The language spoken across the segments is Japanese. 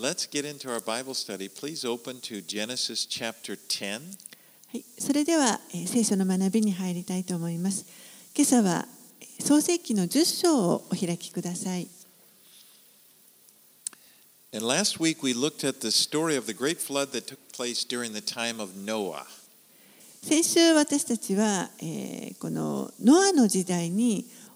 let's get into our Bible study. Please open to Genesis chapter 10. はい、それでは、えー聖書の学びに入りたいと思います。今朝はえー創世記の10章をお開きください。And last week we looked at the story of the great flood that took place during the time of Noah. 先週私たちは、えーこのノアの時代に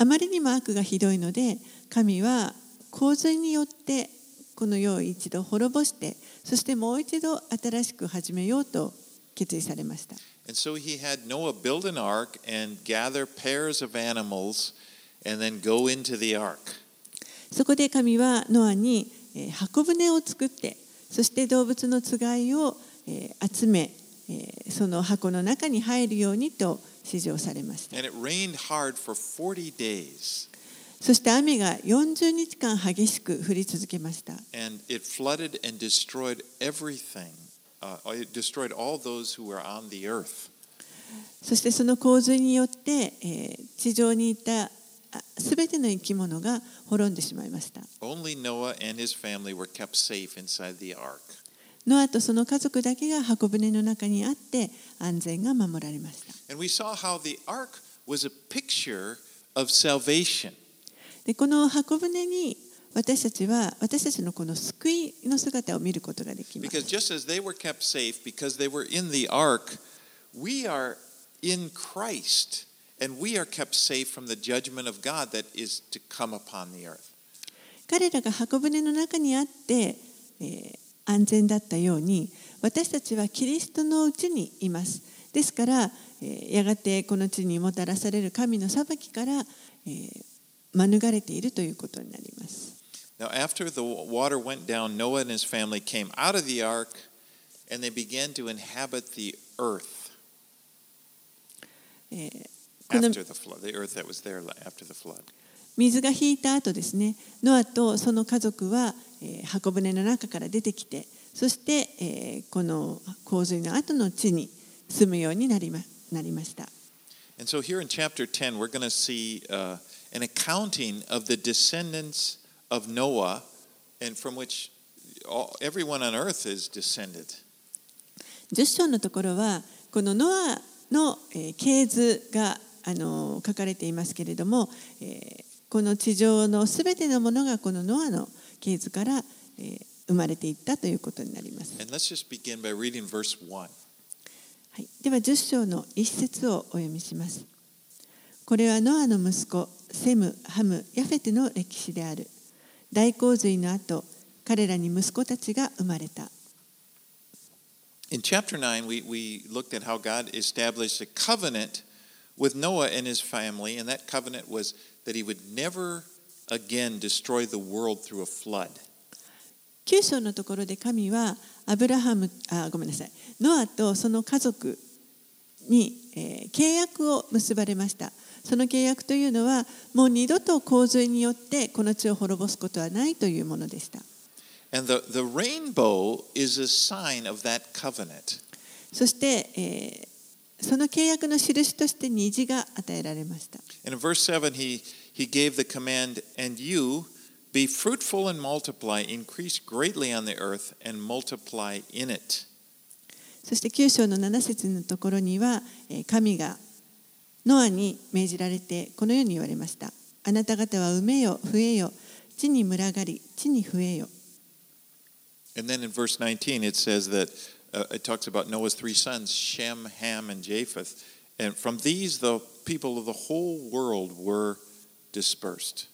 あまりにも悪がひどいので神は洪水によってこの世を一度滅ぼしてそしてもう一度新しく始めようと決意されました。And so he had Noah build an ark and gather pairs of animals and then go into the ark. そこで神はノアにえー箱舟を作ってそして動物のつがいをえー集めえーその箱の中に入るようにと試乗されました。そして雨が40日間激しく降り続けました。そしてその洪水によって、え、地上にいたすべての生き物が滅んでしまいました。ノアとその家族だけが箱舟の中にあって安全が守られました。で、この箱舟に私たちは私たちのこの救いの姿を見ることができます。彼らが箱舟の中にあって、安全だったように私たちはキリストのうちにいますですから、えーやがてこの地にもたらされる神の裁きから、えー免れているということになります Now, after the water went down, Noah and his family came out of the ark and they began to inhabit the earth after the flood, the earth that was there after the flood. 水が引いた後ですねノアとその家族は、えー箱舟の中から出てきてそして、えーこの洪水の後の地に住むようになりまなりました And so here in chapter 10, we're going to see uh, an accounting of the descendants of Noah, and from which all, everyone on earth is descended. 10章のところはこのノアのえー系図があの書かれていますけれども、えーこの地上のすべてのものがこのノアの系図からえー生まれていったということになります。And let's just begin by reading verse 1. はい、では10章の一節をお読みします。これはノアの息子セム、ハム、ヤフェテの歴史である。大洪水の後、彼らに息子たちが生まれた。In chapter 9, we, we looked at how God established a covenant with Noah and his family, and that covenant was that he would never again destroy the world through a flood. 9章のところで神はアブラハムあごめんなさいノアとその家族に、えー契約を結ばれましたその契約というのはもう二度と洪水によってこの地を滅ぼすことはないというものでした And the, the rainbow is a sign of that covenant. そして、えーその契約の印として虹が与えられました。そして9章の7節のところには神がノアに命じられてこのように言われました。あなた方は埋めよ、増えよ、地に群がり、地に増えよ。Uh, it talks about Noah's three sons, Shem, Ham, and Japheth. And from these, the people of the whole world were dispersed.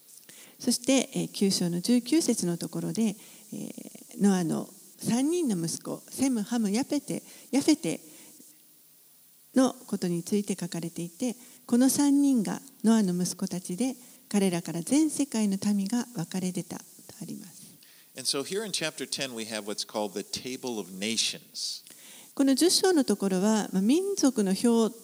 そしてえー9章の19節のところで、えーノアの3人の息子セム、ハム、ヤペテヤフェテのことについて書かれていてこの3人がノアの息子たちで彼らから全世界の民が分かれ出たとあります。And so here in chapter 10, we have what's called the Table of Nations. この10章のところは、まあ、民族の表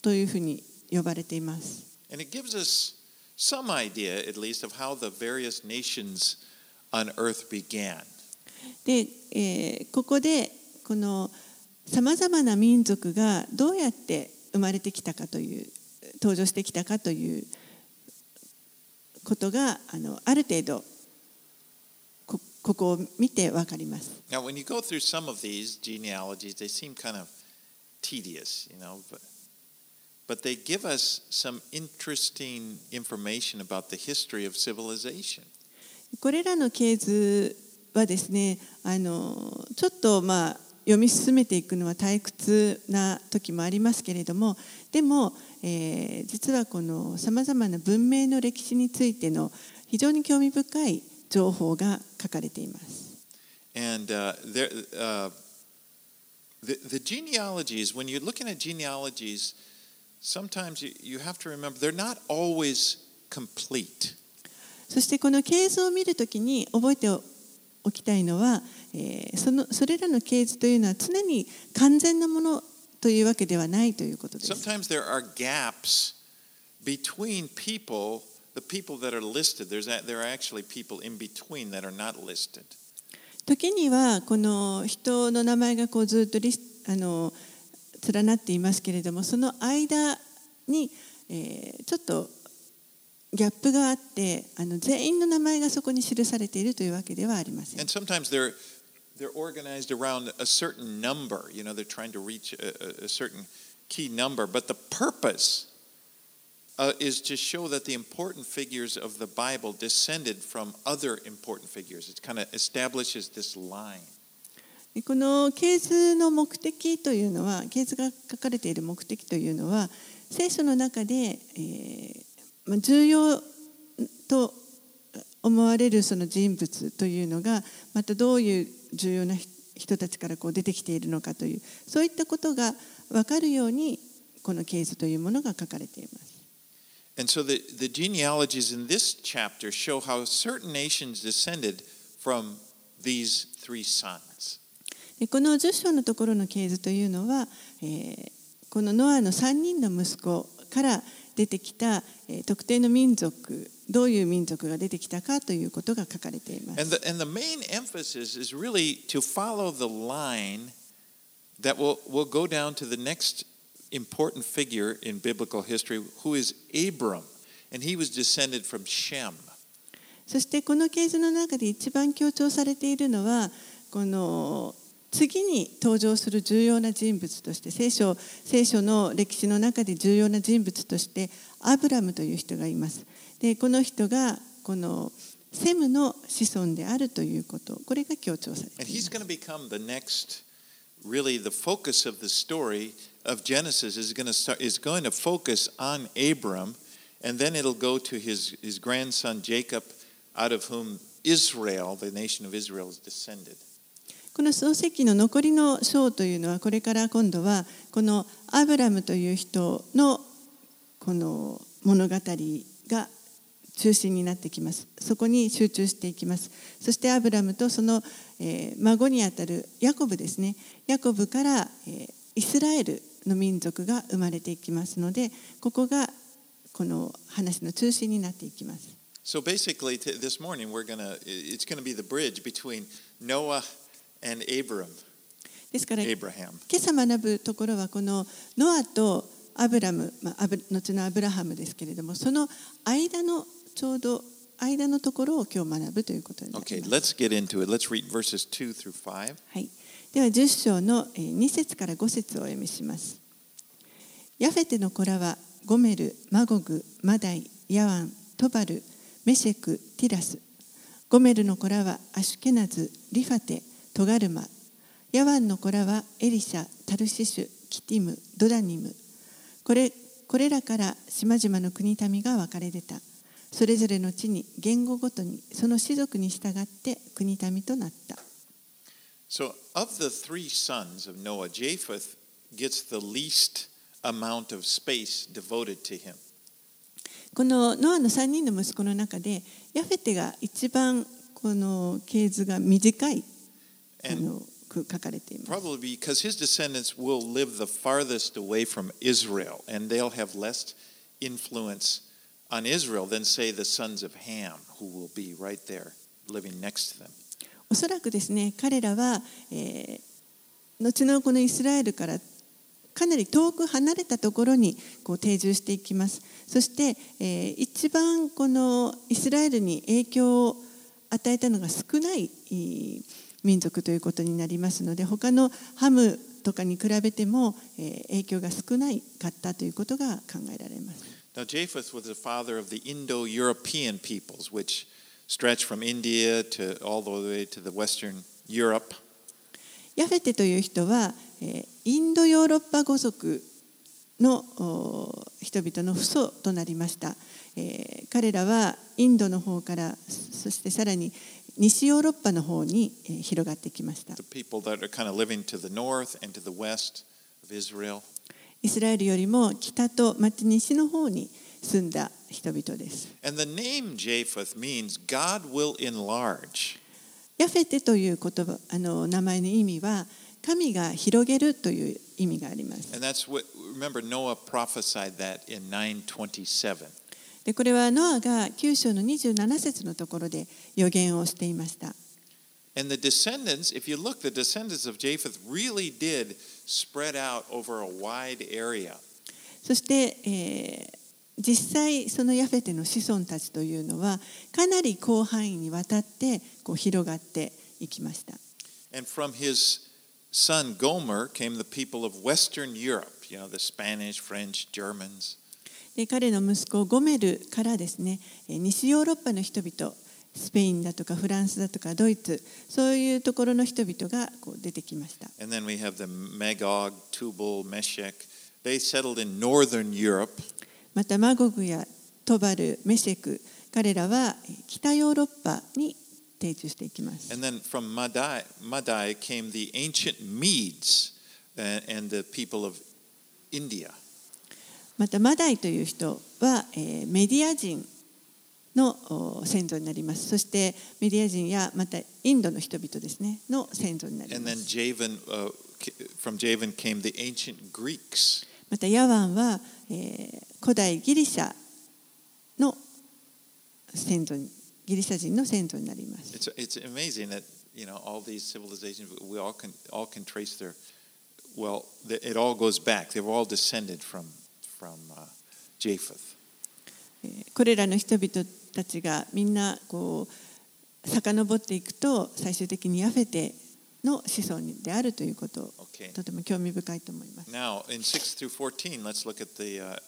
というふうに呼ばれています。And it gives us some idea, at least, of how the various nations on earth began. で、えーここでこのさまざまな民族がどうやって生まれてきたかという登場してきたかということがあのある程度こここを見て分かります。Now, when you go through some of these genealogies, they seem kind of tedious, you know, but, but they give us some interesting information about the history of civilization. これらの系図はですねあのちょっとまあ読み進めていくのは退屈な時もありますけれどもでも、えー実はこのさまざまな文明の歴史についての非常に興味深い情報が書かれています。And uh, there, uh, the, the genealogies, when you're looking at genealogies, sometimes you, you have to remember they're not always complete. そしてこの系図を見るときに覚えておきたいのは、えーそのそれらの系図というのは常に完全なものというわけではないということです。Sometimes there are gaps between people, the people that are listed. There's a, there are actually people in between that are not listed. 時にはこの人の名前がこうずっとリスあの連なっていますけれどもその間に、えーちょっとギャップがあってあの全員の名前がそこに記されているというわけではありません And。sometimes they're, they're organized around a certain number. You know, they're trying to reach a, a- a certain key number. But the purpose uh, is to show that the important figures of the Bible descended from other important figures. It kind of establishes this line. この系図の目的というのは系図が書かれている目的というのは聖書の中で、えーまあ、重要と思われるその人物というのがまたどういう重要な人人たちからこう出てきているのかというそういったことが分かるようにこの系図というものが書かれています。And so the, the genealogies in this chapter show how certain nations descended from these three sons. でこの10章のところの系図というのは、えーこのノアの3人の息子から出てきた、えー特定の民族どういう民族が出てきたかということが書かれています。 And the, and the main emphasis is really to follow the line that will, will go down to the next important figure in biblical history, who is Abram. And he was descended from Shem. そしてこの系図の中で一番強調されているのはこの次に登場する重要な人物として聖書聖書の歴史の中で重要な人物としてアブラムという人がいます。でこの人がこのセムの子孫であるということこれが強調されています。really the focus of the story of Genesis is going to start is going to focus on Abram, and then it'll go to his, his grandson Jacob, out of whom Israel, the nation of Israel, is descended. この創世記の残りの章というのはこれから今度はこのアブラムという人のこの物語が 中心になってきます。そこに集中していきます。そしてアブラムとその、えー孫にあたるヤコブですね。ヤコブから、えーイスラエルの民族が生まれていきますのでここがこの話の中心になっていきます。So basically, this morning we're gonna it's to be the bridge between Noah and Abram, ですから Abraham. 今朝学ぶところはこのノアとアブラム、まあ、後のアブラハムですけれどもその間のちょうど間のところを今日学ぶということになり Okay, ます。let's get into it. Let's read verses two through five. はい、では10章のえー2節から5節をお読みします。ヤフェテの子らはゴメル、マゴグ、マダイ、ヤワン、トバル、メシェク、ティラス。ゴメルの子らはアシュケナズ、リファテ、トガルマ。ヤワンの子らはエリシャ、タルシシュ、キティム、ドダニム。これこれらから島々の国民が分かれ出た。それぞれの地に言語ごとにその氏族に従って国民となった。So, of the three sons of Noah, Japheth gets the least amount of space devoted to him. このノアの3人の息子の中でヤフェテが一番この系図が短いあのく書かれています。probably because his descendants will live the farthest away from Israel, and they'll have less influence on Israel than, say, the sons of Ham, who will be right there living next to them. おそらくですね彼らは、えー後のこのイスラエルからかなり遠く離れたところにこう定住していきますそして、えー一番このイスラエルに影響を与えたのが少ない民族ということになりますので他のハムとかに比べても、えー影響が少ないかったということが考えられます。Now, Japheth was the father of the Indo European peoples, which stretch from India to all the way to the Western Europe. ヤフェテという人は、えーインドヨーロッパ語族のお人々の父祖となりました、えー彼らはインドの方からそしてさらに西ヨーロッパの方にえー広がってきました the people that are kind of living to the north and to the west of Israel. イスラエルよりも北とまた西の方に住んだ人々です And the name Japheth means God will enlarge. ヤフェテという言葉あの名前の意味は神が広げるという意味があります And that's what, remember, Noah prophesied that in 927. でこれはノアが9章の27節のところで予言をしていました And the descendants, if you look, the descendants of Japheth really did spread out over a wide area. そして、えー実際そのヤフェテの子孫たちというのはかなり広範囲にわたってこう広がっていきました。And from his son Gomer came the people of Western Europe, you know, the Spanish, French, Germans. で彼の息子ゴメルからですねえー西ヨーロッパの人々スペインだとかフランスだとかドイツそういうところの人々がこう出てきました。またマゴグやトバル、メシク彼らは北ヨーロッパにま。たマダイという人は、え、メディア人。のお先祖になりますそしてメディア人やまたインドの人々ですねの先祖になります Javan, uh, from Javan came the ancient Greeks. またヤワンは、えー古代ギリシャの先祖にギリシャ人の先祖になります It's, it's amazing that, you know, all these civilizations, we all can, all can trace their, well, it all goes back. They've all descended from, from uh, Japheth. えーこれらの人々たちがみんなこう遡っていくと最終的にヤフェテの子孫であるということを.とても興味深いと思います。Now, in 6 through 14, let's look at the uh,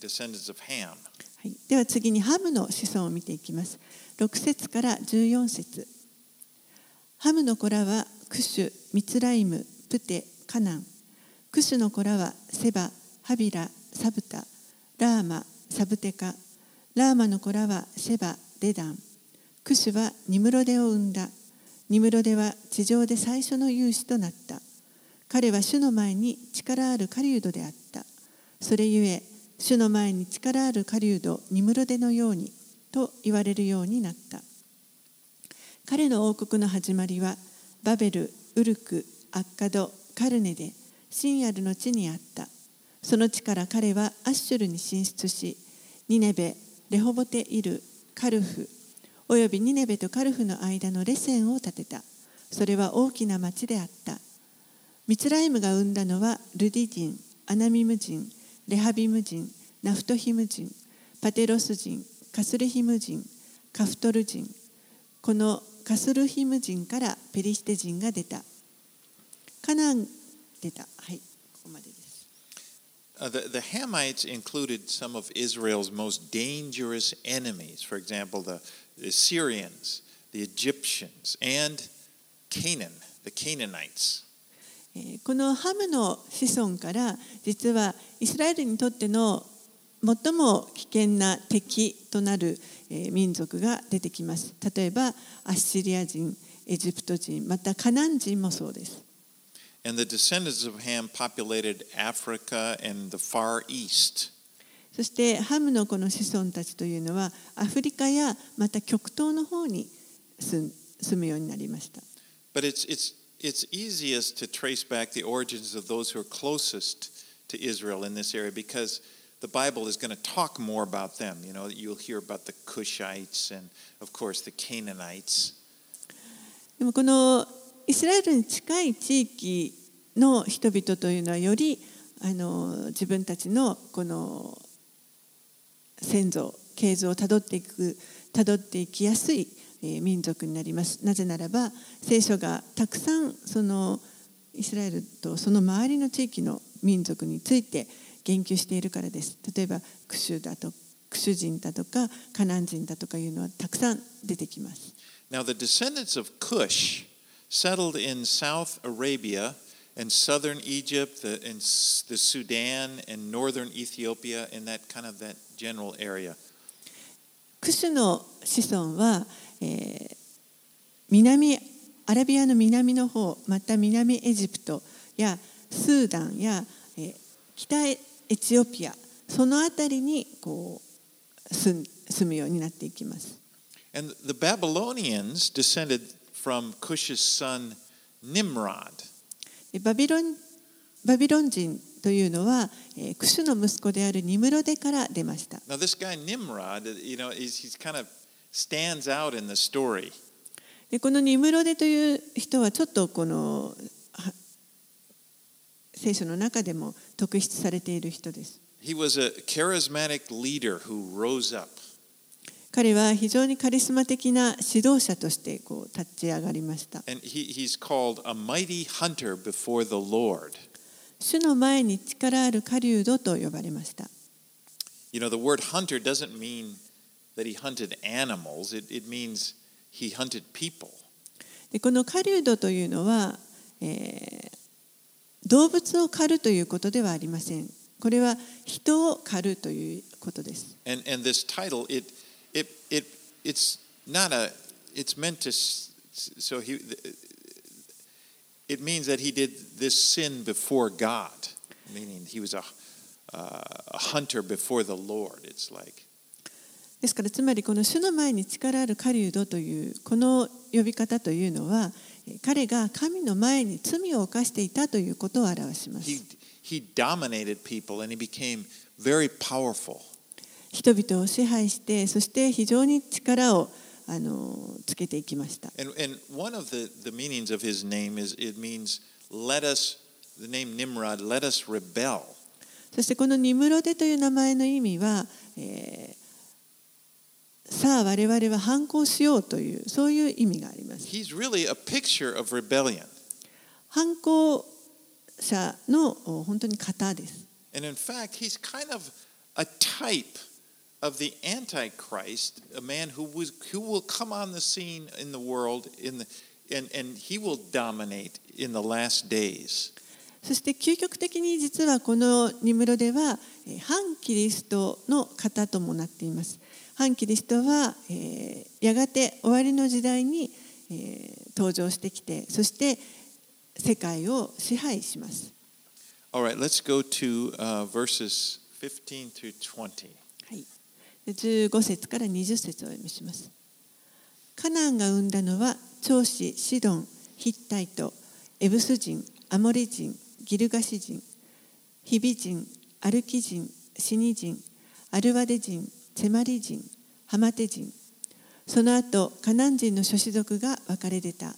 descendants of Ham. はい、では次にハムの子孫を見ていきます。6節から14節ハムの子らはクシュ、ミツライム、プテ、カナン。クシュの子らはセバ、ハビラ、サブタ、ラーマ、サブテカ。ラーマの子らはシェバ、デダン。クシュはニムロデを生んだ。ニムロデは地上で最初の勇士となった。彼は主の前に力ある狩人であった。それゆえ、主の前に力ある狩人ニムロデのようにと言われるようになった。彼の王国の始まりはバベル、ウルク、アッカド、カルネでシンアルの地にあった。その地から彼はアッシュルに進出し、ニネベ、レホボテイル、カルフ、およびニネベとカルフの間のレセンを建てた。それは大きな町であった。ミツライムが生んだのはルディ人、アナミム人、レハビム人、ナフトヒム人、パテロス人、カスルヒム人、カフトル人。このカスルヒム人からペリシテ人が出た。カナン出た。はい、ここまでで。Uh, the, the Hamites included some of Israel's most dangerous enemies. For example, the, the Syrians, the Egyptians, and Canaan, the Canaanites. このハムの子孫から実はイスラエルにとっての最も危険な敵となる民族が出てきます。例えばアッシリア人、エジプト人、またカナン人もそうです。And the descendants of Ham populated Africa and the Far East. そしてハムのこの子孫たちというのはアフリカやまた極東の方に 住ん住むようになりました。 But it's, it's, it's easiest to trace back the origins of those who are closest to Israel in this area because the Bible is going to talk more about them. You know, you'll hear about the Cushites and, of course, the Canaanites. でもこの イスラエルに近い地域の人々というのはよりあの自分たちのこの先祖系図をたどっていくたどっていきやすい民族になります。なぜならば聖書がたくさんそのイスラエルとその周りの地域の民族について言及しているからです。例えばクシュだとクシュ人だとかカナン人だとかいうのはたくさん出てきます。Now, the descendants of Cush settled in South Arabia and southern Egypt, the, and S- the Sudan and northern Ethiopia, in that kind of that general area. クシュの子孫は、えー南アラビアの南の方また南エジプトやスーダンや、えー北エチオピアその辺りにこう住ん住むようになっていきます。 And the Babylonians descended from Cush's son Nimrod. でバビロンバビロン人というのは、えークシュの息子であるニムロデから出ました。Now, this guy Nimrod, you know, he's, he's kind of stands out in the story. でこのニムロデという人はちょっとこのは聖書の中でも特筆されている人です。He was a charismatic leader who rose up. 彼は非常にカリスマ的な指導者としてこう立ち上がりました。主の前に力ある狩人と呼ばれました。You know, the word hunter doesn't mean that he hunted animals, it, it means he hunted people. でこの狩人というのは、えー動物を狩るということではありません。これは人を狩るということです。And, and this title, it, it, it, it's not a, it's meant to, s- so he, it means that he did this sin before God, meaning he was a, uh, a hunter before the Lord. It's like, ですからつまりこの主の前に力ある狩人というこの呼び方というのはえー彼が神の前に罪を犯していたということを表します he, he dominated people and he became very powerful. 人々を支配して、そして非常に力をあのつけていきました。そしてこのニムロデという名前の意味は、えー、さあ我々は反抗しようというそういう意味があります。反抗者の本当に方です。And in fact, he's kind of a type of the Antichrist, a man who, was, who will come on the scene in the world in the, and, and he will dominate in the last days. そして究極的に実はこのニムロデはえー反キリストの型ともなっています。反キリストは、えーやがて終わりの時代に、えー登場してきてそして世界を支配します。All right, let's go to uh, verses 15 through 20. 15節から20節をお読みします。カナンが生んだのは長子シドン、ヒッタイト、エブス人、アモリ人、ギルガシ人、ヒビ人、アルキ人、シニ人、アルワデ人、セマリ人、ハマテ人。その後、カナン人の諸子族が分かれ出た。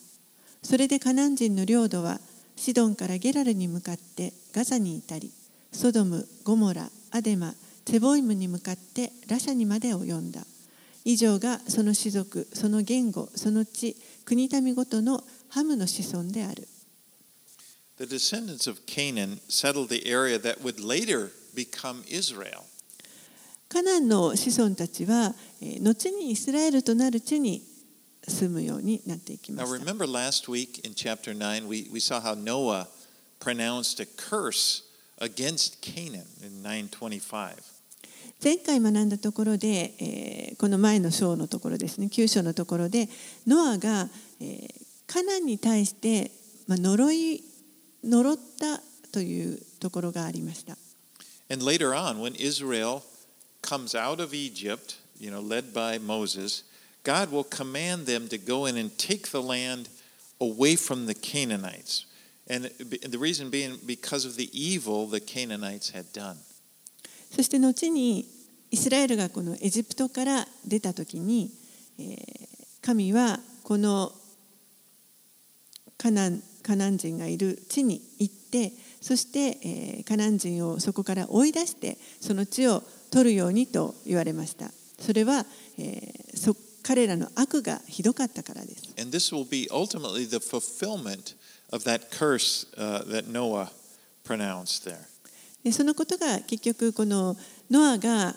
それでカナン人の領土はシドンからゲラルに向かってガザに至り、ソドム、ゴモラ、アデマ、セボイムに向かってラシャにまで及んだ。以上がその種族、その言語、その地、国民ごとのハムの子孫である。The descendants of Canaan settled the area that would later become Israel. カナンの子孫たちは、えー後にイスラエルとなる地に住むようになっていきま Now, した。remember last week in chapter 9, we, we saw how Noah pronounced a curse against Canaan in 925. 前回学んだところで、えーこの前の章のところですね、9章のところで、ノアが、えーカナンに対して、まあ、呪い、呪ったというところがありました。And later on, when Israel comes out of Egypt, you know, led by Moses, God will command them to go in and take the land away from the Canaanites. And the reason being because of the evil the Canaanites had done. そして後にイスラエルがこのエジプトから出た時に、えー、神はこのカナンカナン人がいる地に行ってそして、カナン人をそこから追い出してその地を取るようにと言われました。それは、えー、そ彼らの悪がひどかったからです。And this will be ultimately the fulfillment of that curse、uh, that Noah pronounced there. でそのことが結局このノアが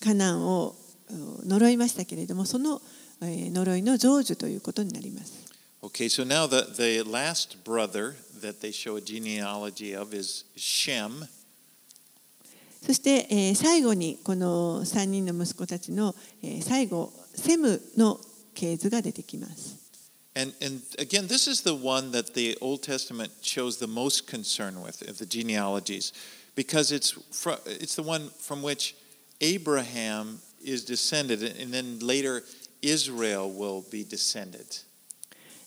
カナンを呪いましたけれどもその呪いの成就ということになります。Okay, so now the, the last brother that they show a genealogy of is Shem. そして、えー、最後にこの3人の息子たちの、えー、最後、セムの系図が出てきます。And, and again, this is the one that the Old Testament shows the most concern with, the genealogies, because it's, fr- it's the one from which Abraham is descended, and then later Israel will be descended.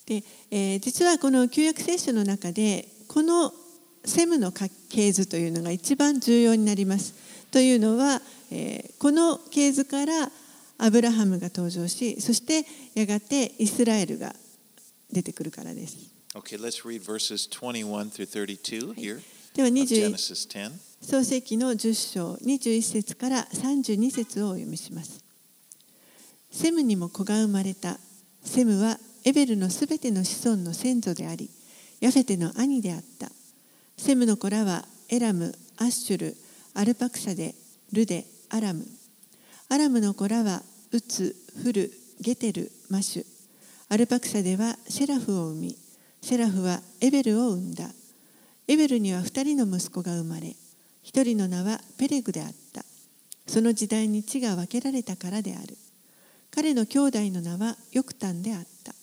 で、えー、実はこの旧約聖書の中でこのセムの系図というのが一番重要になります。というのは、えー、この系図からアブラハムが登場し、そしてやがてイスラエルが出てくるからです。Okay, let's read verses 21 through 32 here. では20創世記の10章21節から32節をお読みします。セムにも子が生まれた。セムはエベルのすべての子孫の先祖であり、ヤフェテの兄であった。セムの子らはエラム、アッシュル、アルパクサで、ルデ、アラム。アラムの子らはウツ、フル、ゲテル、マシュ。アルパクサではセラフを生み、セラフはエベルを生んだ。エベルには二人の息子が生まれ、一人の名はペレグであった。その時代に地が分けられたからである。彼の兄弟の名はヨクタンであった。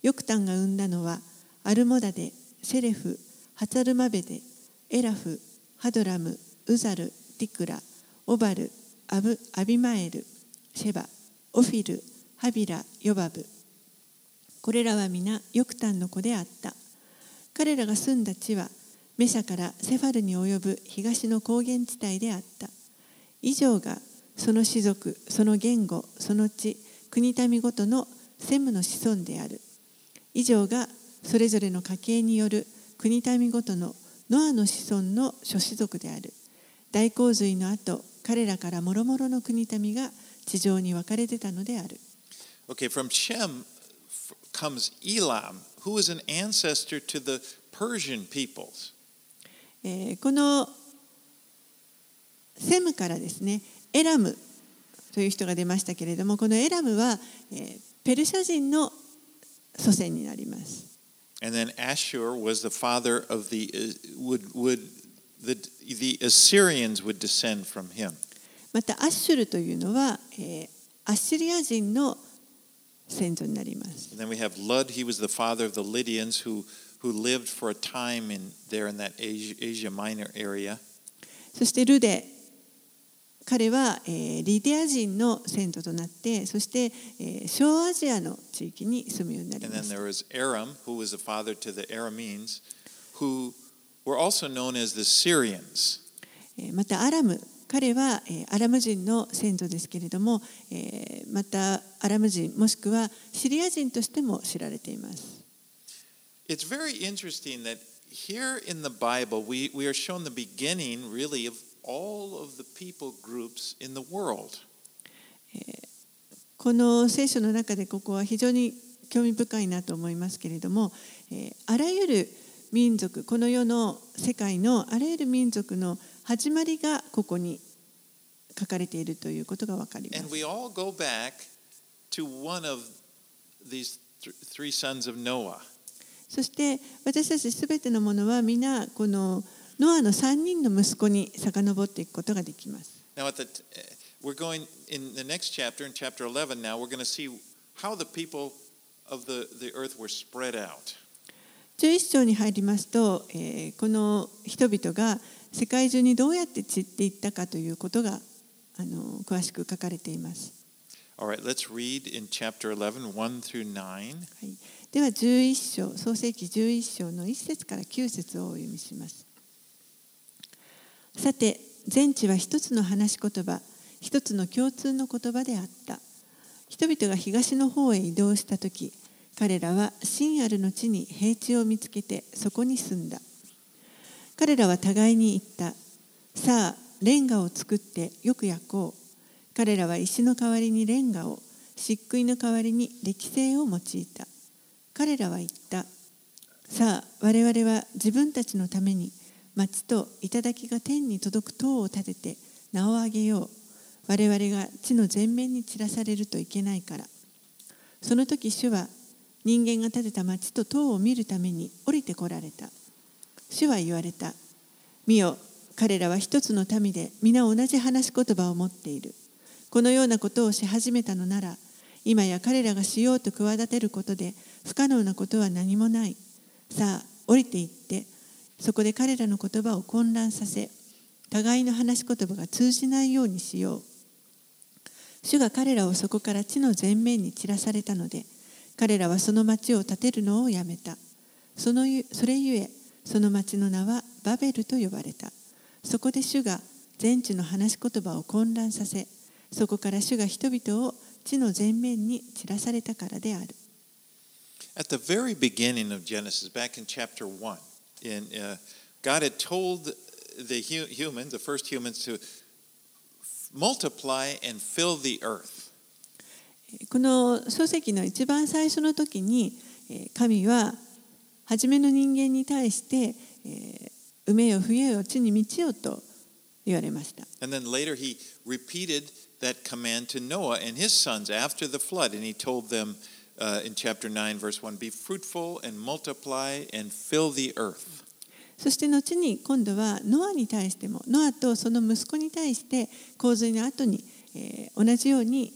ヨクタンが生んだのはアルモダデ、セレフ、ハツァルマベデ、エラフ、ハドラム、ウザル、ティクラ、オバル、アブアビマエル、シェバ、オフィル、ハビラ、ヨバブ。これらは皆ヨクタンの子であった。彼らが住んだ地はメシャからセファルに及ぶ東の高原地帯であった。以上がその種族、その言語、その地、国民ごとの専務の子孫である。以上がそれぞれの家系による国民ごとのノアの子孫の諸子族である。大洪水の後、彼らから諸々の国民が地上に分かれてたのである。Okay, from Shem comes Elam, who is an ancestor to the Persian peoples. このセムからですね、エラムという人が出ましたけれども、このエラムは、えペルシャ人の祖先になります。And then Ashur was the father of the would would the the Assyrians would descend from him. またアッシュルというのは、えー、アッシリア人の先祖になります。And then we have Lud, he was the father of the Lydians who, who lived for a time in, there in that Asia, Asia Minor area. そしてルデ、彼は、えー、リディア人の先祖となって、そして、えー、小アジアの地域に住むようになりま And then there was Aram, who was the father to the Arameans, who were also known as the Syrians. またアラム彼は、えアラム人の先祖ですけれども、えまたアラム人もしくはシリア人としても知られています。It's very interesting that here in the Bible we, we are shown the beginning really of all of the people groups in the world. この聖書の中でここは非常に興味深いなと思いますけれども、えあらゆる民族この世の世界のあらゆる民族の始まりがここに書かれているということがわかります。And we all go back to one of these three sons of Noah. そして私たちすべてのものは皆このノアの3人の息子に遡っていくことができます。Now at the, we're going in the next chapter, in chapter 11 now, we're going to see how the people of the, the earth were spread out. 11章に入りますと、えー、この人々が世界中にどうやって散っていったかということがあの詳しく書かれています。Right, let's read in chapter 11, 1 through 9. はい、では11章創世記11章の1節から9節をお読みしますさて全地は一つの話し言葉一つの共通の言葉であった人々が東の方へ移動した時彼らは真あるの地に平地を見つけてそこに住んだ彼らは互いに言った。さあレンガを作ってよく焼こう。彼らは石の代わりにレンガを漆喰の代わりに歴製を用いた。彼らは言った。さあ我々は自分たちのために町と頂が天に届く塔を建てて名を上げよう。我々が地の全面に散らされるといけないから。その時主は人間が建てた町と塔を見るために降りてこられた。主は言われた。見よ彼らは一つの民で皆同じ話し言葉を持っている。このようなことをし始めたのなら今や彼らがしようと企てることで不可能なことは何もない。さあ降りていってそこで彼らの言葉を混乱させ互いの話し言葉が通じないようにしよう。主が彼らをそこから地の全面に散らされたので彼らはその町を建てるのをやめた。そのそれゆえその町の名はバベルと呼ばれたそこで主が全地の話し言葉を混乱させそこから主が人々を地の全面に散らされたからである。At the very beginning of Genesis, back in chapter 1, in, uh, God had told the hu- humans, the first humans, to multiply and fill the earth. この書籍の一番最初の時に神は初めの人間に対して埋めよ増えよ地に満ちよと言われました。And then later he repeated that command to Noah and his sons after the flood. And he told them uh, in chapter 9, verse 1 Be fruitful and multiply and fill the earth. そして後に今度はノアに対してもノアとその息子に対して洪水の後に、えー、同じように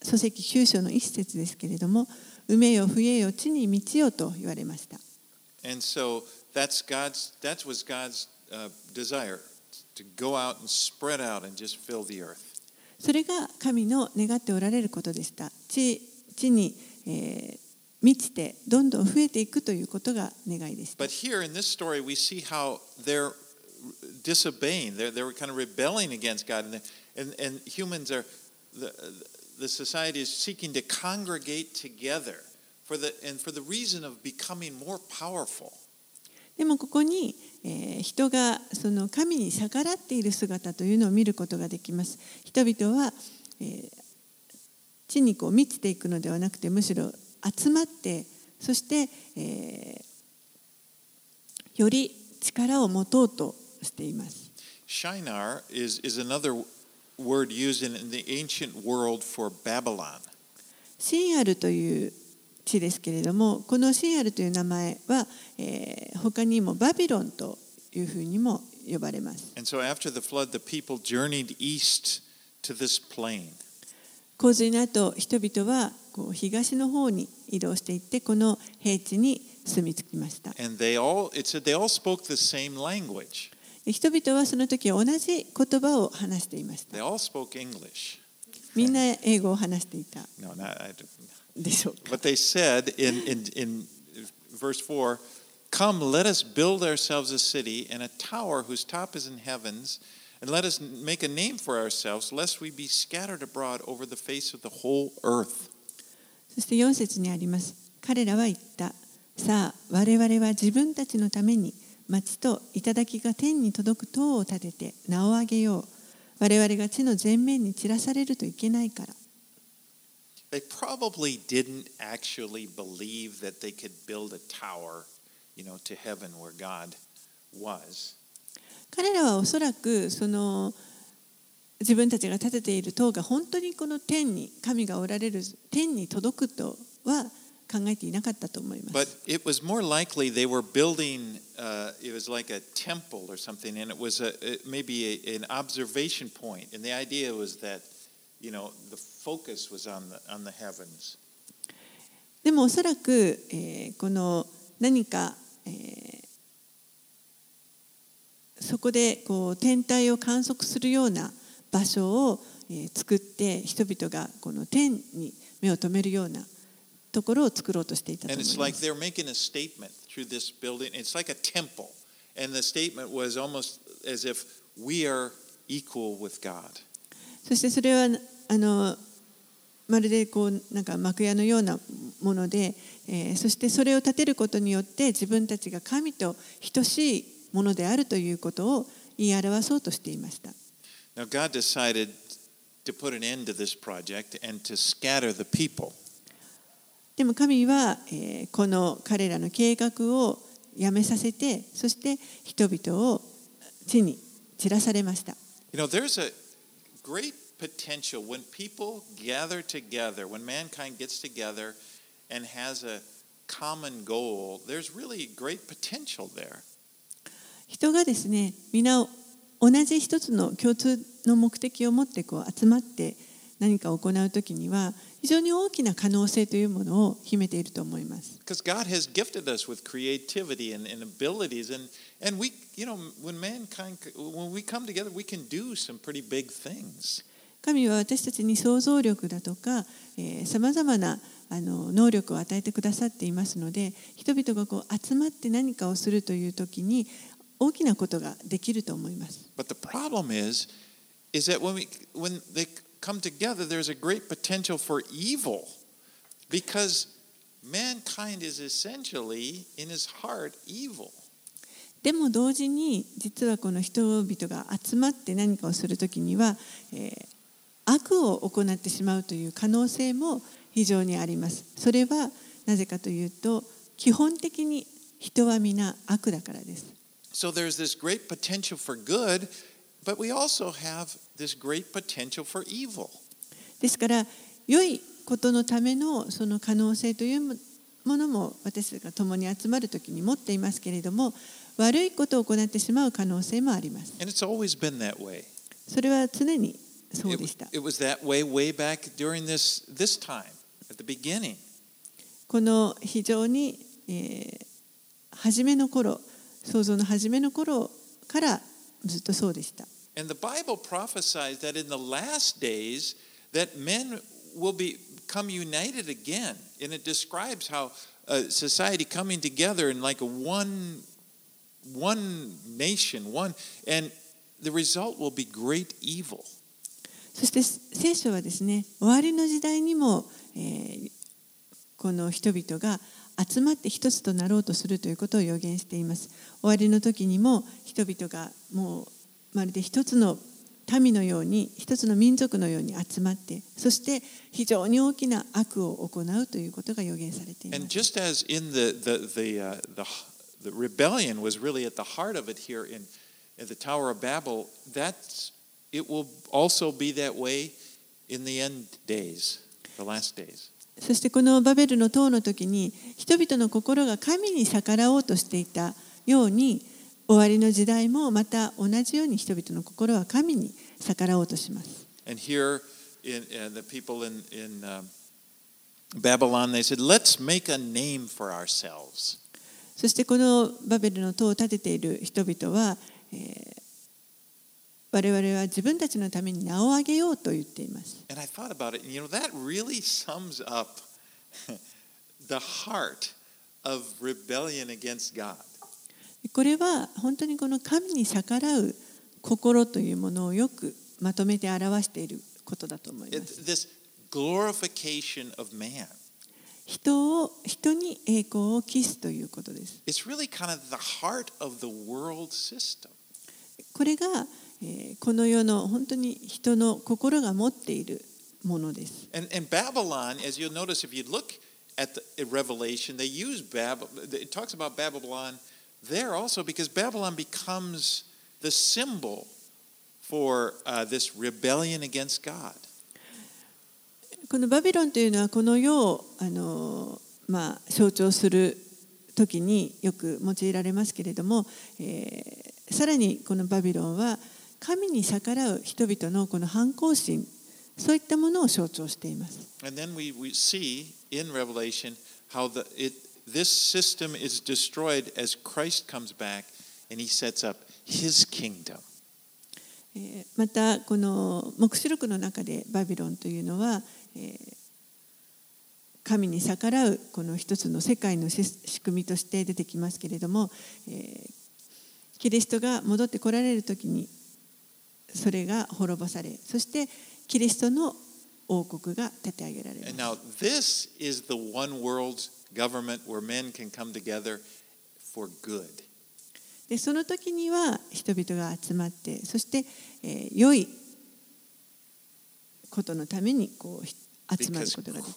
書籍9章の一節ですけれども埋めよ増えよ地に満ちよと言われました。And so that's God's, that was God's、uh, desire to go out and spread out and just fill the earth. それが神の願っておられることでした地地に、えー、満ちてどんどん増えていくということが願いでした But here in this story we see how they're disobeying they're, they're kind of rebelling against God and, and, and humans are the, the society is seeking to congregate together でもここに、え、人がその神に逆らっている姿というのを見ることができます。人々は、え、地にこう満ちていくのではなくてむしろ集まってそして、え、より力を持とうとしています。シンアルというですけれどもこのシンアルという名前は、え、他にもバビロンというふうにも呼ばれます。So、flood, 洪水の後人々はこう東の方に移動していってこの平地に住み着きました。人々はその時同じ言葉を話していました。みんな英語を話していた。でしょうか。But they said in, in, in verse 4 Come, let us build ourselves a city and a tower whose top is in heavens, and let us make a name for ourselves, lest we be scattered abroad over the face of the whole earth. そして4節にあります。彼らは言った。さあ、我々は自分たちのために町と頂が天に届く塔を建てて名を上げよう。我々が地の全面に散らされるといけないから。they probably didn't actually believe that they could build a tower, you know, to heaven where God was. 彼らはおそらくその自分たちが建てている塔が本当にこの天に神がおられる天に届くとは考えていなかったと思います。But it was more likely they were building, uh, it was like a temple or something, and it was a, maybe a, an observation point. And the idea was that, you know, the focus was on the, on the heavens. でもおそらく、えー、この何か、えー、そこでこう天体を観測するような場所を、えー作って人々がこの天に目を留めるようなところを作ろうとしていたと And 思 it's いま like す。they're making a statement through this building. It's like a temple. And the statement was almost as if we are equal with God. そしてそれはあのまるでこうなんか幕屋のようなもので、えーそしてそれを立てることによって自分たちが神と等しいものであるということを言い表そうとしていました。Now, God decided to put an end to this project and to scatter the people. でも神は、えーこの彼らの計画をやめさせてそして人々を地に散らされました。You know, there's a great potential when people gather together, when mankind gets together and has a common goal, there's really great potential there. 人がですね皆同じ一つの共通の目的を持ってこう集まって何かを行うときには 非常に大きな可能性というものを秘めていると思います。神は私たちに想像力だとか、さまざまな能力を与えてくださっていますので、人々が集まって何かをするというときに大きなことができると思います。Come together, there's a great potential for evil, because mankind is essentially in his heart evil. でも同時に実はこの人々が集まって何かをするときには、えー悪を行ってしまうという可能性も非常にあります。それはなぜかというと基本的に人は皆悪だからです。So there's this great potential for good, but we also have this great potential for evil. ですから良いことのためのその可能性というものも私たちが共に集まるときに持っていますけれども悪いことを行ってしまう可能性もあります。And it's always been that way. それは常にそう It, でした。it was that way way back during this this time at the beginning. この非常に、えー初めの頃創造の初めの頃からずっとそうでした。And the Bible prophesies that in the last days that men will become united again. And it describes how a society coming together in like a one one nation, one and the result will be great evil. そして聖書はですね終わりの時代にも、えーこの人々が集まって一つとなろうとするということを予言しています終わりの時にも人々がもうまるで一つの民のように一つの民族のように集まってそして非常に大きな悪を行うということが予言されていま And す just as in the the the the, the rebellion was really at the heart of it here in, in the Tower of Babel, that's it will also be that way in the end days, the last days. そしてこのバベルの塔の時に人々の心が神に逆らおうとしていたように終わりの時代もまた同じように人々の心は神に逆らおうとします。And here, in, uh, the people in in um, Babylon, they said, "Let's make a name for ourselves." そしてこのバベルの塔を建てている人々は、えー我々は自分たちのために名をあげようと言っています。これは本当にこの神に逆らう心というものをよくまとめて表していることだと思います。人,を人に栄光を期すということです。これがえーこの世の本当に人の心が持っているものです。And, and Babylon, as you'll notice if you look at the at Revelation, they use Babylon. It talks about Babylon there also because Babylon becomes the symbol for uh, this rebellion against God. このバビロンというのはこの世をあの、まあ、象徴する時によく用いられますけれども、えーさらにこのバビロンは神に逆らう人々のこの反抗心そういったものを象徴しています。And then we, we see in Revelation how the, it, this system is destroyed as Christ comes back and he sets up his kingdom. えーまたこの黙示録の中でバビロンというのは、えー神に逆らうこの一つの世界のし仕組みとして出てきますけれども、えーキリストが戻ってこられる時にそれが滅ぼされそしてキリストの王国が立て上げられます。でその時には人々が集まってそして、えー、良いことのためにこう集まることます。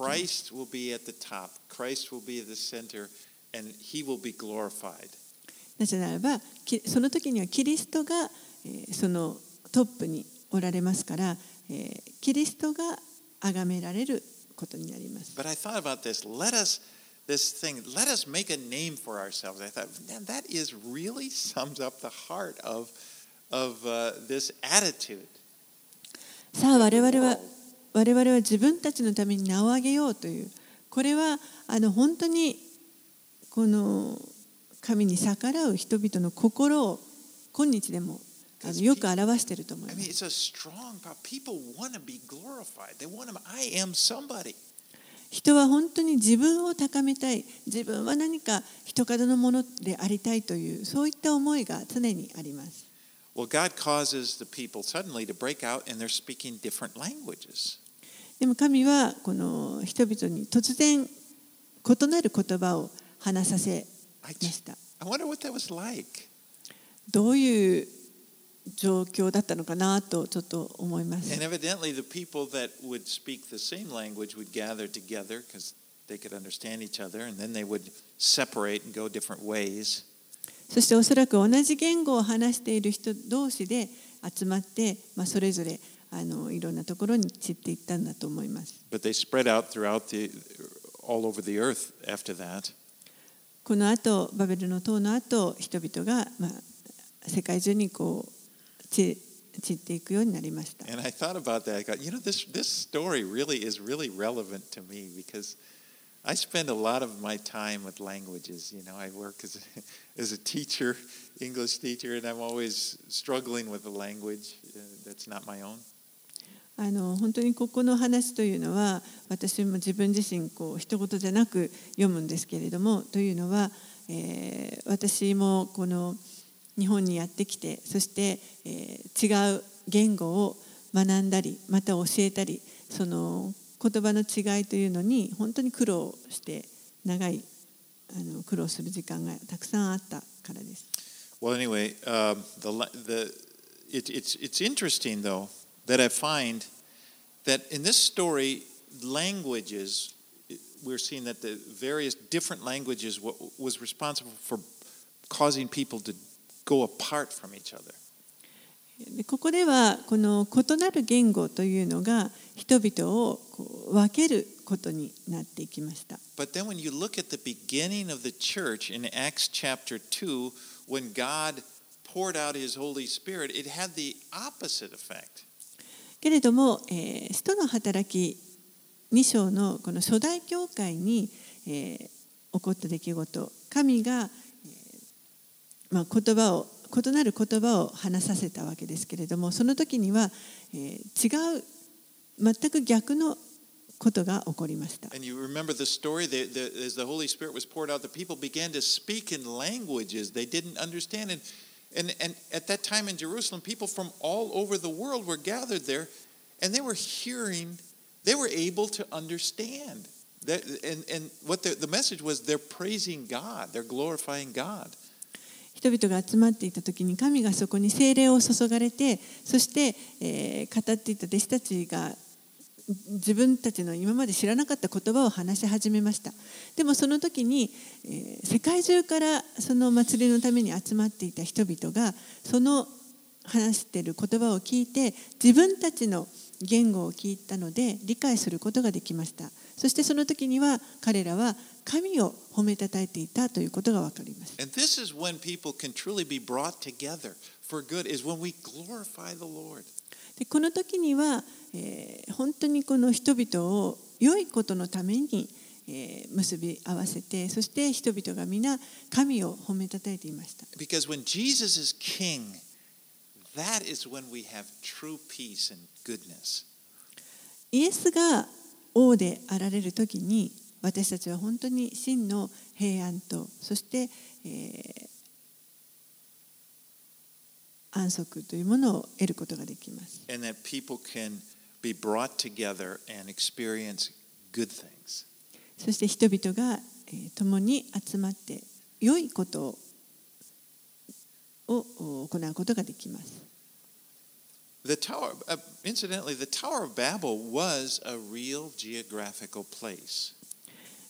なぜならばその時にはキリストが、えー、そのトップにおられますから、えーキリストが崇められることになります。But I thought about this. Let us, this thing, let us make a name for ourselves. I thought, man, that is really sums up the heart of, of uh, this attitude. さあ我々は我々は自分たちのために名を上げようというこれはあの本当にこの神に逆らう人々の心を今日でもあのよく表していると思います。人は本当に自分を高めたい自分は何か人角のものでありたいというそういった思いが常にあります。Well, God causes the people suddenly to break out and they're speaking different languages. でも神はこの人々に突然異なる言葉を話させ I, ました。I wonder what that was like. どういう状況だったのかなとちょっと思います。And evidently, the people that would speak the same language would gather together because they could understand each other, and then they would separate and go different ways. そしておそらく同じ言語を話している人同士で集まって、まあ、それぞれあのいろんなところに散っていったんだと思います。But they spread out throughout the, all over the earth after that. この後バベルの塔の後人々が、まあ、世界中にこう散散っていくようになりました。And I thought about that. I thought, you know, this this story really is really relevant to me because I spend a lot of my time with languages. You know, I work as a, as a teacher, English teacher, and I'm always struggling with a language uh, that's not my own. あの本当にここの話というのは私も自分自身こう一言じゃなく読むんですけれどもというのは、えー私もこの日本にやってきてそして、えー違う言語を学んだりまた教えたりその言葉の違いというのに本当に苦労して長いあの苦労する時間がたくさんあったからです。Well, anyway, um, the the it, it's it's interesting though that I find that in this story, languages we're seeing that the various different languages was responsible for causing people to go apart from each other. でここではこの異なる言語というのが人々をこう分けることになっていきました。But then when you look at the beginning of the church in Acts chapter 2, when God poured out his Holy Spirit, it had the opposite effect. けれども、えー使徒の働き2章のこの初代教会に、えー起こった出来事神が、えーまあ、言葉を異なる言葉を話させたわけですけれどもその時には、えー違う全く逆のことが起こりました。And you remember the story the, the, as the Holy Spirit was poured out, the people began to speak in languages they didn't understand. And, and, and at that time in Jerusalem, people from all over the world were gathered there, and they were hearing, they were able to understand. That, and, and what the, the message was they're praising God, they're glorifying God. 人々が集まっていた時に神がそこに精霊を注がれてそして、えー語っていた弟子たちが自分たちの今まで知らなかった言葉を話し始めました。でもその時に、えー世界中からその祭りのために集まっていた人々がその話している言葉を聞いて自分たちの言語を聞いたので理解することができました。そしてその時には彼らは神を褒めたたえていたということが分かります And this is when people can truly be brought together for good, is when we glorify the Lord. でこの時には、えー本当にこの人々を良いことのために、えー結び合わせてそして人々が皆神を褒めたたえていました Because when Jesus is king, that is when we have true peace and goodness. イエスが王であられる時に私たちは本当に真の平安とそして、えー安息というものを得ることができます。And that people can be brought together and experience good things. そして人々が、えー共に集まって良いことをを行うことができます。The Tower, uh, incidentally, the Tower of Babel was a real geographical place.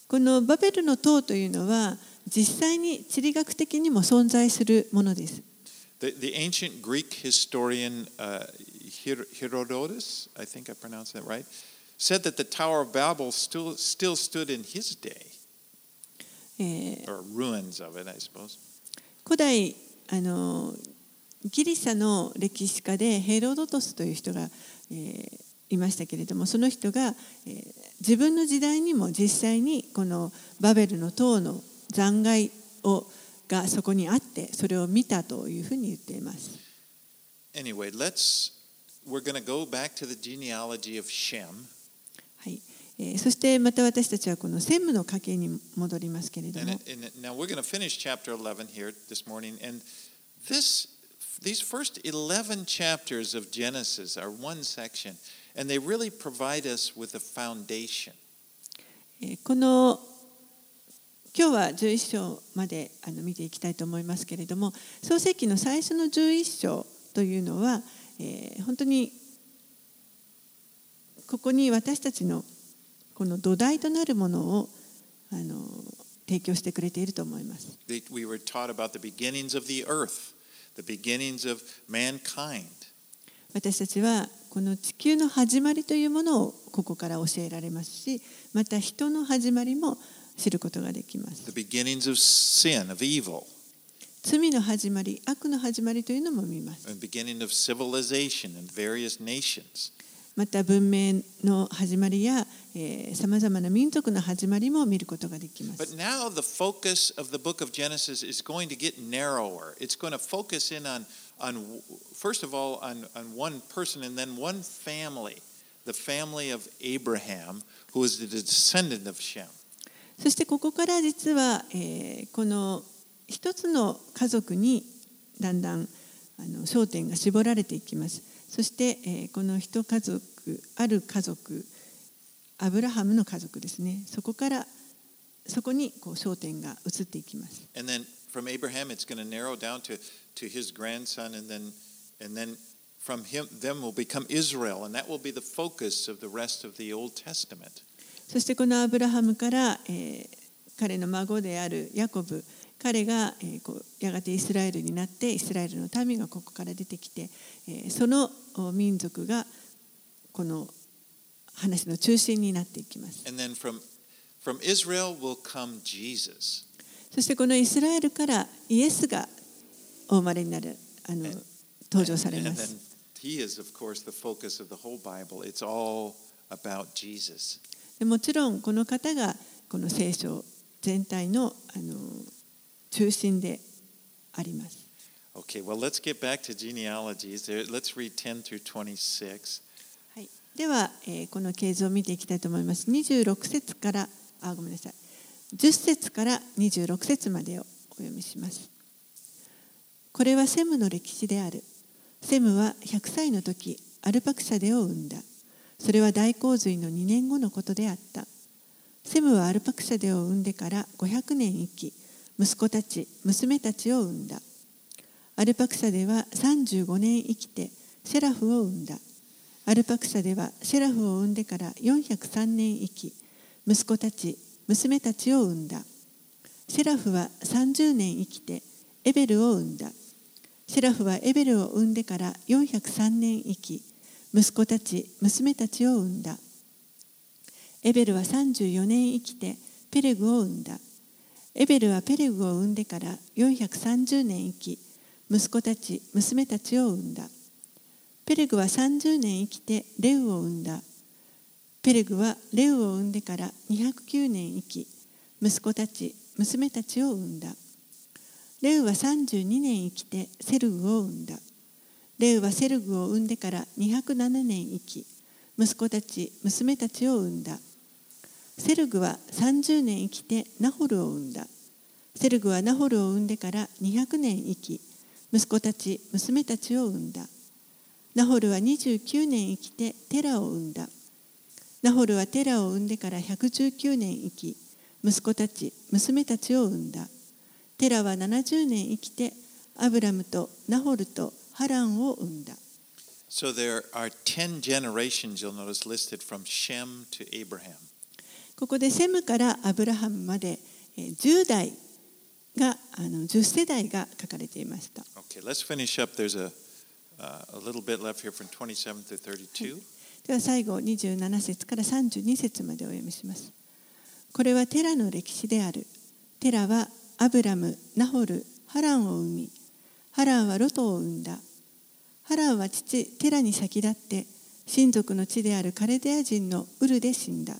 このバベルの塔というのは実際に地理学的にも存在するものです。The, the ancient Greek historian uh, Her- Herodotus, I think I pronounced that right, said that the Tower of Babel still, still stood in his day, えー or ruins of it, I suppose. 古代あのギリシャの歴史家でヘロドトスという人が、えーいましたけれどもその人が、えー自分の時代にも実際にこのバベルの塔の残骸をがそこにあってそれを見たというふうに言っています。Anyway, let's, we're going to go back to the genealogy of Shem. はいえーそしてまた私たちはこの専務の家系に戻りますけれど And, も now we're going to finish chapter 11 here this morning. And this, these first 11 chapters of Genesis are one section, and they really provide us with a foundation. えーこの今日は11章まであの見ていきたいと思いますけれども創世記の最初の11章というのは、えー本当にここに私たちのこの土台となるものをあの提供してくれていると思います。We were taught about the beginnings of the earth, the beginnings of mankind. 私たちはこの地球の始まりというものをここから教えられますしまた人の始まりも知ることができます the beginnings of sin, of evil, 罪の始まり悪の始まりというのも見ます and beginning of civilization in various nations. また文明の始まりやさまざまな民族の始まりも見ることができま But す now the focus of the book of Genesis is going to get narrower. It's going to focus in on, on first of all, on, on one person and then one family, the family of Abraham, who is the descendant of Shem. そしてここから実は、えーこの一つの家族にだんだんあの焦点が絞られていきますそして、え、この一家族ある家族アブラハムの家族ですねそこからそこにこう焦点が移っていきます。そしてこのアブラハムから、え、彼の孫であるヤコブ。彼が、やがてイスラエルになってイスラエルの民がここから出てきて、えーそのお民族がこの話の中心になっていきます。From, from. そしてこのイスラエルからイエスがお生まれになるあの登場されます。もちろんこの方がこの聖書全体のあの中心であります。Okay, well, let's get back to genealogies. Let's read 10 through 26. はい、では、えーこの経図を見ていきたいと思います。26節から、あ、ごめんなさい。10節から26節までをお読みします。これはセムの歴史である。セムは100歳の時、アルパクシャデを生んだ。それは大洪水の2年後のことであった。セムはアルパクシャデを生んでから500年生き、息子たち、娘たちを生んだ。アルパクシャデは35年生きて、セラフを生んだ。アルパクシャではシェラフを産んでから403年生き、息子たち、娘たちを産んだ。シェラフは30年生きてエベルを産んだ。シェラフはエベルを産んでから403年生き、息子たち、娘たちを産んだ。エベルは34年生きてペレグを産んだ。エベルはペレグを産んでから430年生き、息子たち、娘たちを産んだ。ペレグは30年生きてレウを産んだ。ペレグはレウを産んでから209年生き、息子たち、娘たちを産んだ。レウは32年生きてセルグを産んだ。レウはセルグを産んでから207年生き息子たち娘たちを産んだセルグは30年生きてナホルを産んだ。セルグはナホルを産んでから200年生き息子たち娘たちを産んだ。ナホルは29年生きてテラを産んだ。ナホルはテラを産んでから119年生き息子たち娘たちを産んだ。テラは70年生きてアブラムとナホルとハランを生んだ。So there are 10 generations, you'll notice, listed from Shem to Abraham. ここでセムからアブラハムまでえー10代があの10世代が書かれていました。Okay, let's finish up. There's a, uh, a little bit left here from 27 to 32. では最後27節から32節までお読みします。これはテラの歴史である。テラはアブラム、ナホル、ハランを生み、ハランはロトを生んだ。ハランは父テラに先立って親族の地であるカレデア人のウルで死んだ。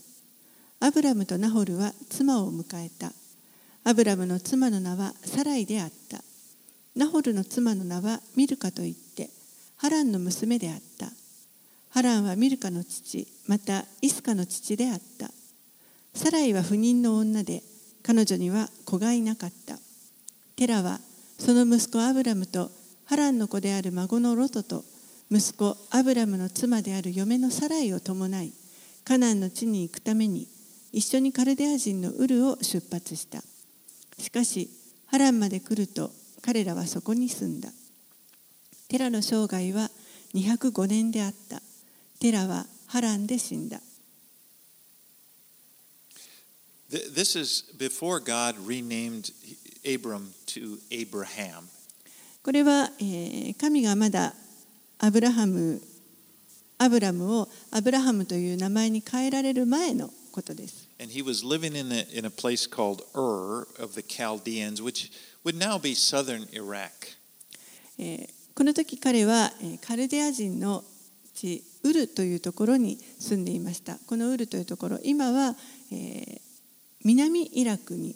アブラムとナホルは妻を迎えた。アブラムの妻の名はサライであった。ナホルの妻の名はミルカといって、ハランの娘であった。ハランはミルカの父、またイスカの父であった。サライは不妊の女で、彼女には子がいなかった。テラはその息子アブラムとハランの子である孫のロトと息子アブラムの妻である嫁のサライを伴い、カナンの地に行くために一緒にカルデア人のウルを出発した。しかし、ハランまで来ると彼らはそこに住んだ。テラの生涯は205年であった。テラはハランで死んだ。Th- This is before God renamed Abram to Abraham. これは、えー神がまだアブラハム、アブラムをアブラハムという名前に変えられる前のことです。And he was living in a, in a place called Ur of the Chaldeans, which would now be southern Iraq. えーこの時彼は、えーカルデア人の地ウルというところに住んでいました。このウルというところ、今は、えー南イラクに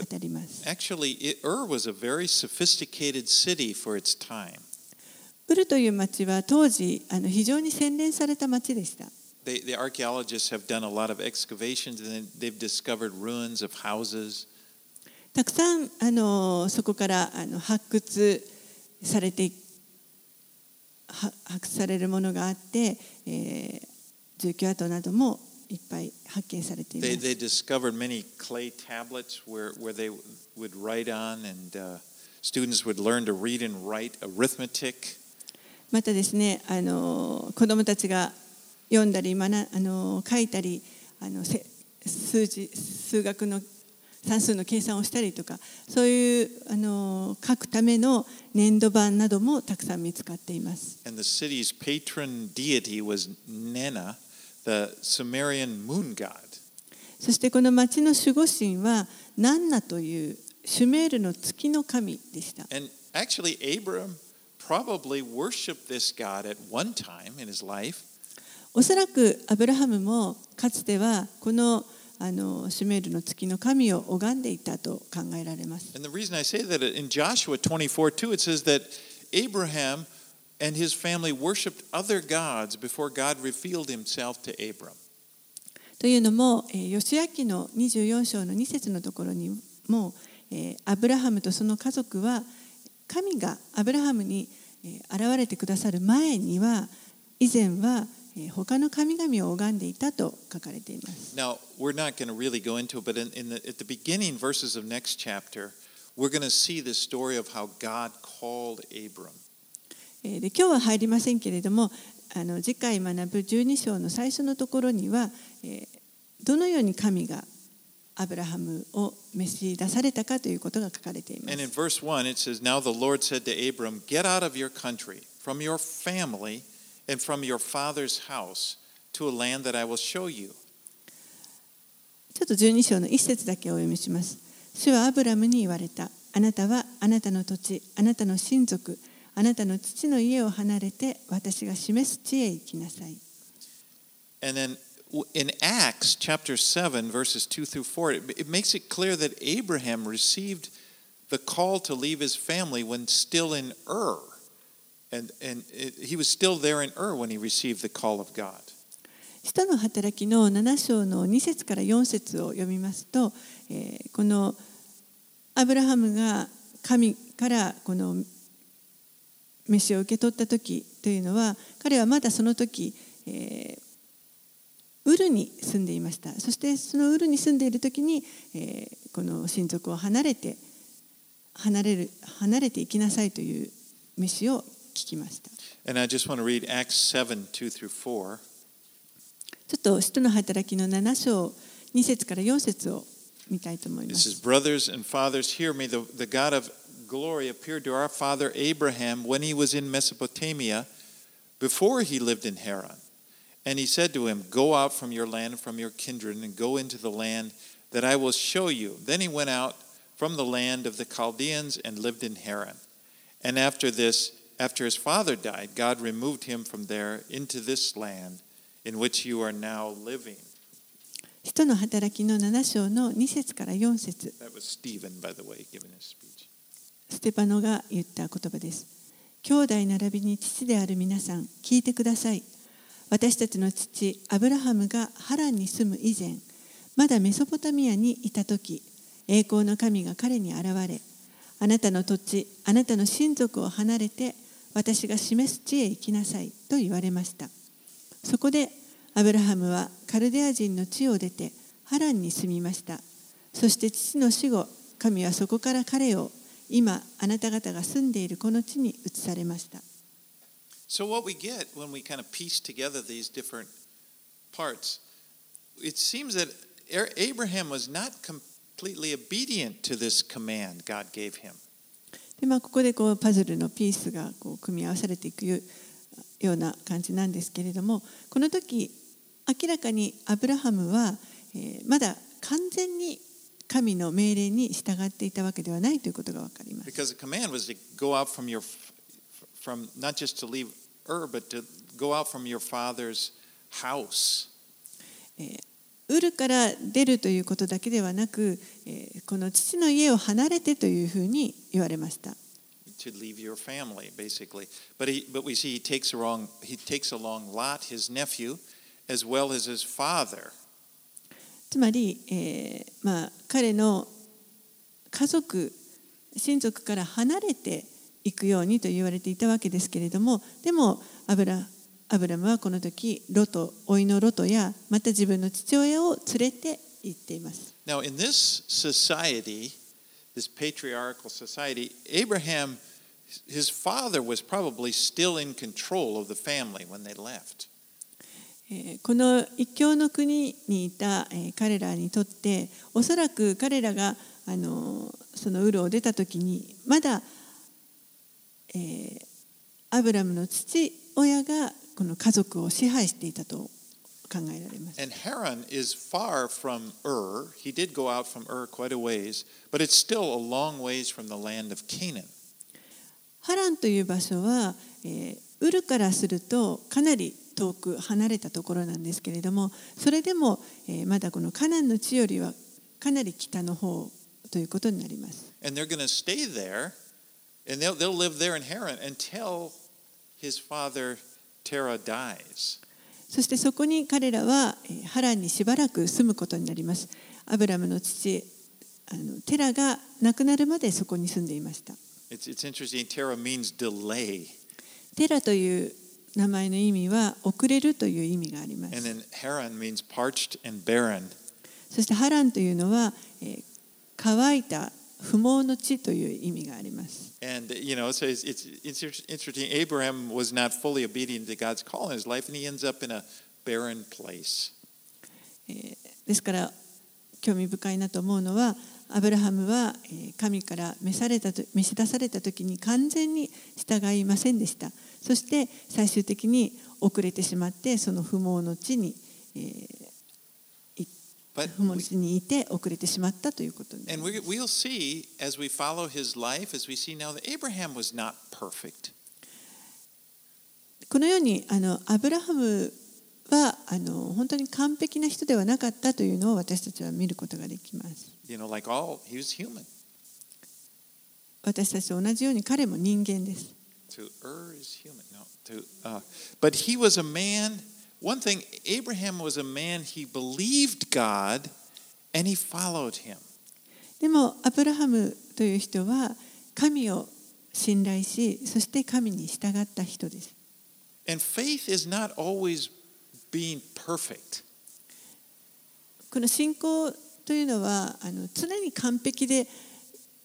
あたります。Actually, Ur was a very sophisticated city for its time. ウルという町は当時あの非常に洗練された町でした。They, the archaeologists have done a lot of excavations and they've discovered ruins of houses. たくさんあのそこからあの発掘されては発掘されるものがあって、えー住居跡などもいっぱい発見されていま They, す。they discovered many clay tablets where, where they would write on, and uh, students would learn to read and write arithmetic. またですねあの子どもたちが読んだり学あの書いたりあのせ数字数学の算数の計算をしたりとかそういうあの書くための粘土板などもたくさん見つかっています。And the city's patron deity was Nena, the Sumerian moon god. そしてこの町の守護神はナンナというシュメールの月の神でした。And actually, Abram probably worshiped this god at one time in his life. おそらくアブラハムもかつてはこのあのシュメールの月の神を拝んでいたと考えられます。And the reason I say that in Joshua 24 2, it says that Abraham and his family worshiped other gods before God revealed himself to Abram. というのも、えー、ヨシア記の24章の2節のところにも、えーアブラハムとその家族は神がアブラハムに、えー現れてくださる前には以前は、えー他の神々を拝んでいたと書かれています。Now, we're not going to really go into it, but in, in the, at the beginning verses of next chapter, we're going to see the story of how God called Abram. えーで今日は入りませんけれどもあの次回学ぶ12章の最初のところには、えーどのように神がアブラハムを召し出されたかということが書かれていま And in す。verse 1, it says, Now the Lord said to Abram, Get out of your country, from your family, and from your father's house, to a land that I will show you. ちょっと12章の一節だけお読みします。主はアブラムに言われた。あなたはあなたの土地、あなたの親族、あなたの父の家を離れて私が示す地へ行きなさい。 And then w- in Acts chapter 7, verses 2 through 4, it, it makes it clear that Abraham received the call to leave his family when still in Ur. And, and it, he was still there in Ur when he received the call of God. 使徒の働きの7章の2節から4節を読みますと、えーこのアブラハムが神からこの飯を受け取った時というのは彼はまだその時、えーウルに住んでいましたそしてそのウルに住んでいる時に、えーこの親族を離れて離れる離れていきなさいという飯を聞きました And I just want to read Acts 7 2 through 4. ちょっと使徒の働きの7章2節から4節を見たいと思いま It す says, Brothers and fathers, hear me. The, the God of glory appeared to our father Abraham when he was in Mesopotamia before he lived in Haran. And he said to him, Go out from your land and from your kindred and go into the land that I will show you. Then he went out from the land of the Chaldeans and lived in Haran. And after this, After his father died, God removed him from there into this land in which you are now living. 人の働きの7章の2節から4節。ステパノが言った言葉です。兄弟並びに父である皆さん、聞いてください。私たちの父、アブラハムがハランに住む以前、まだメソポタミアにいたとき、栄光の神が彼に現れ、あなたの土地、あなたの親族を離れて、私が示す地へ行きなさいと言われました。そこでアブラハムはカルデア人の地を出てハランに住みました。そして父の死後神はそこから彼を今あなた方が住んでいるこの地に移されました。アブラハムは完全に従順に従順に従順に従順に従順に従順に従順に従順に従順に従順に従順に従順に従順に従順に従順に従順に従順に従順に従順にでまあ、ここでこうパズルのピースがこう組み合わされていくよような感じなんですけれどもこの時明らかにアブラハムは、えーまだ完全に神の命令に従っていたわけではないということが分かります。Because the command was to go out from your, from not just to leave Ur, but to go out from your father's house. ウルから出るということだけではなく、えーこの父の家を離れてというふうに言われました。to leave your family, basically. But he, but we see he takes along he takes along Lot, his nephew, as well as his father. つまり、えーまあ、彼の家族親族から離れていくようにと言われていたわけですけれどもでもアブラアブラムはこの時ロト甥のロトやまた自分の父親を連れて行っています。Now, in this society, this patriarchal society, Abraham, his father was probably still in control of the family when they left. えーこの一教の国にいた、えー彼らにとっておそらく彼らがあのそのウルを出た時にまだ、えーアブラムの父親がこの家族を支配していたと考えられます。And Haran is far from Ur. He did go out from Ur quite a ways, but it's still a long ways from the land of Canaan. ハランという場所は、えーウルからするとかなり遠く離れたところなんですけれどもそれでも、えーまだこのカナンの地よりはかなり北の方ということになります。And they're going to stay there, and they'll, they'll live there in Haran until his father. そしてそこに彼らはえーハランにしばらく住むことになります。アブラムの父あのテラが亡くなるまでそこに住んでいました。テラという名前の意味は遅れるという意味があります。そしてハランというのは、えー乾いた不毛の地という意味があります。And, you know, so it's, it's, interesting. Abraham was not fully obedient to God's call in his life, and he ends up in a barren place. ですから興味深いなと思うのはアブラハムはえー神から召されたと召し出された時に完全に従いませんでしたそして最終的に遅れてしまってその不毛の地に、えーふもりいて遅れてしまっいこ。のようにあのアブラハムはあの本当に完璧な人ではなかったというのを私たちは見ることができます。私たちと同じように彼も人間です。One thing, Abraham was a man. He believed God, and he followed him. でもアブラハムという人は神を信頼しそして神に従った人です And faith is not always being perfect. この信仰というのはあの常に完璧で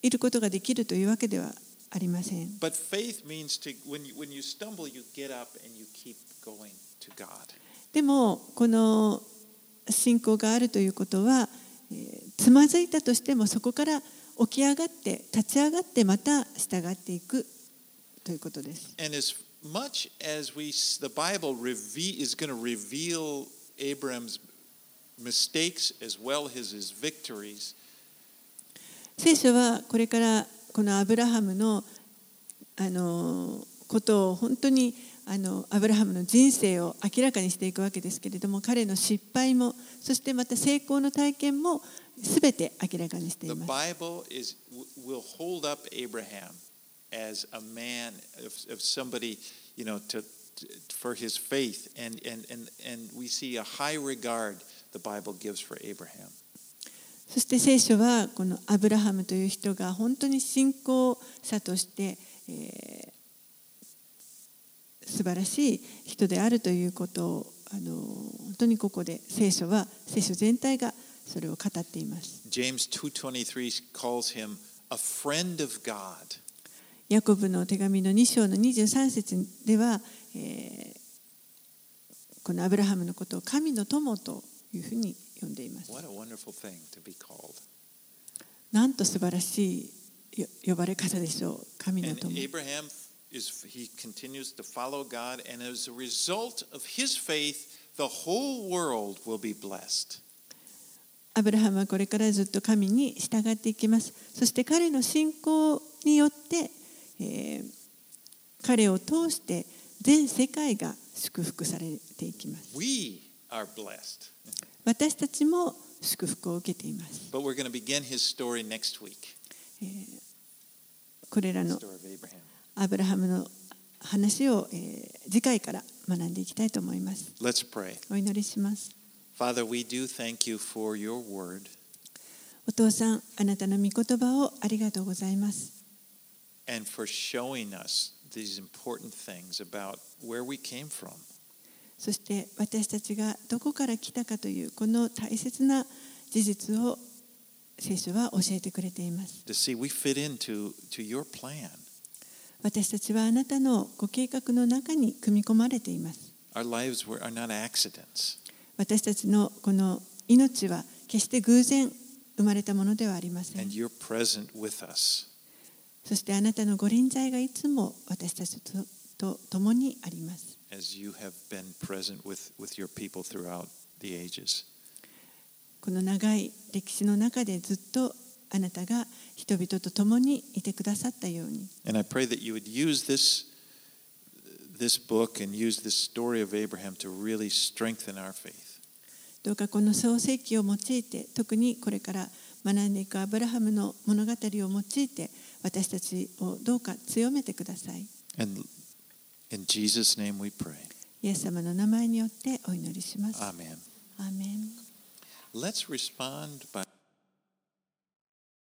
いることができるというわけではありません But faith means to when you when you stumble, you get up and you keep going to God. でもこの信仰があるということは、えーつまずいたとしてもそこから起き上がって立ち上がってまた従っていくということです。And as much as we the Bible reve- is going to reveal Abraham's mistakes as well as his victories, 聖書はこれからこのアブラハムのあのことを本当にあのアブラハムの人生を明らかにしていくわけですけれども彼の失敗もそしてまた成功の体験も全て明らかにしています。Is, as a man of, of somebody, you know, to, to for his faith, and and and and we see a high regard the Bible gives for Abraham. そして聖書はこのアブラハムという人が本当に信仰者として、えー素晴らしい人であるということをあの本当にここで聖書は聖書全体がそれを語っています。James two twenty three calls him a friend of God. ヤコブの手紙の2章の23節では、えーこのアブラハムのことを神の友というふうに呼んでいます。What a wonderful thing to be called. なんと素晴らしいよ呼ばれ方でしょう。神の And 友。Abraham is he continues to follow God, and as a result of his faith, the whole world will be blessed. アブラハムはこれからずっと神に従っていきます。そして彼の信仰によって、えー彼を通して全世界が祝福されていきます。We are blessed. 私たちも祝福を受けています。But we're going to begin his story next week. これらの.アブラハムの話を、えー次回から学んでいきたいと思います。Let's pray. お祈りします。Father, we do thank you for your word お父さん、あなたの御言葉をありがとうございます。and for showing us these important things about where we came from. そして私たちがどこから来たかというこの大切な事実を聖書は教えてくれています。To see we fit into to your plan. 私たちはあなたのご計画の中に組み込まれています。私たちのこの命は決して偶然生まれたものではありません。そしてあなたのご臨在がいつも私たちと共にあります。この長い歴史の中でずっとあなたが人々と共にいてくださったように And I pray that you would use this, this book and use this story of Abraham to really strengthen our faith. どうかこの創世記を用いて特にこれから学んでいくアブラハムの物語を用いて私たちをどうか強めてください And in Jesus' name we pray. イエス様の名前によってお祈りします Amen. アーメン Let's respond by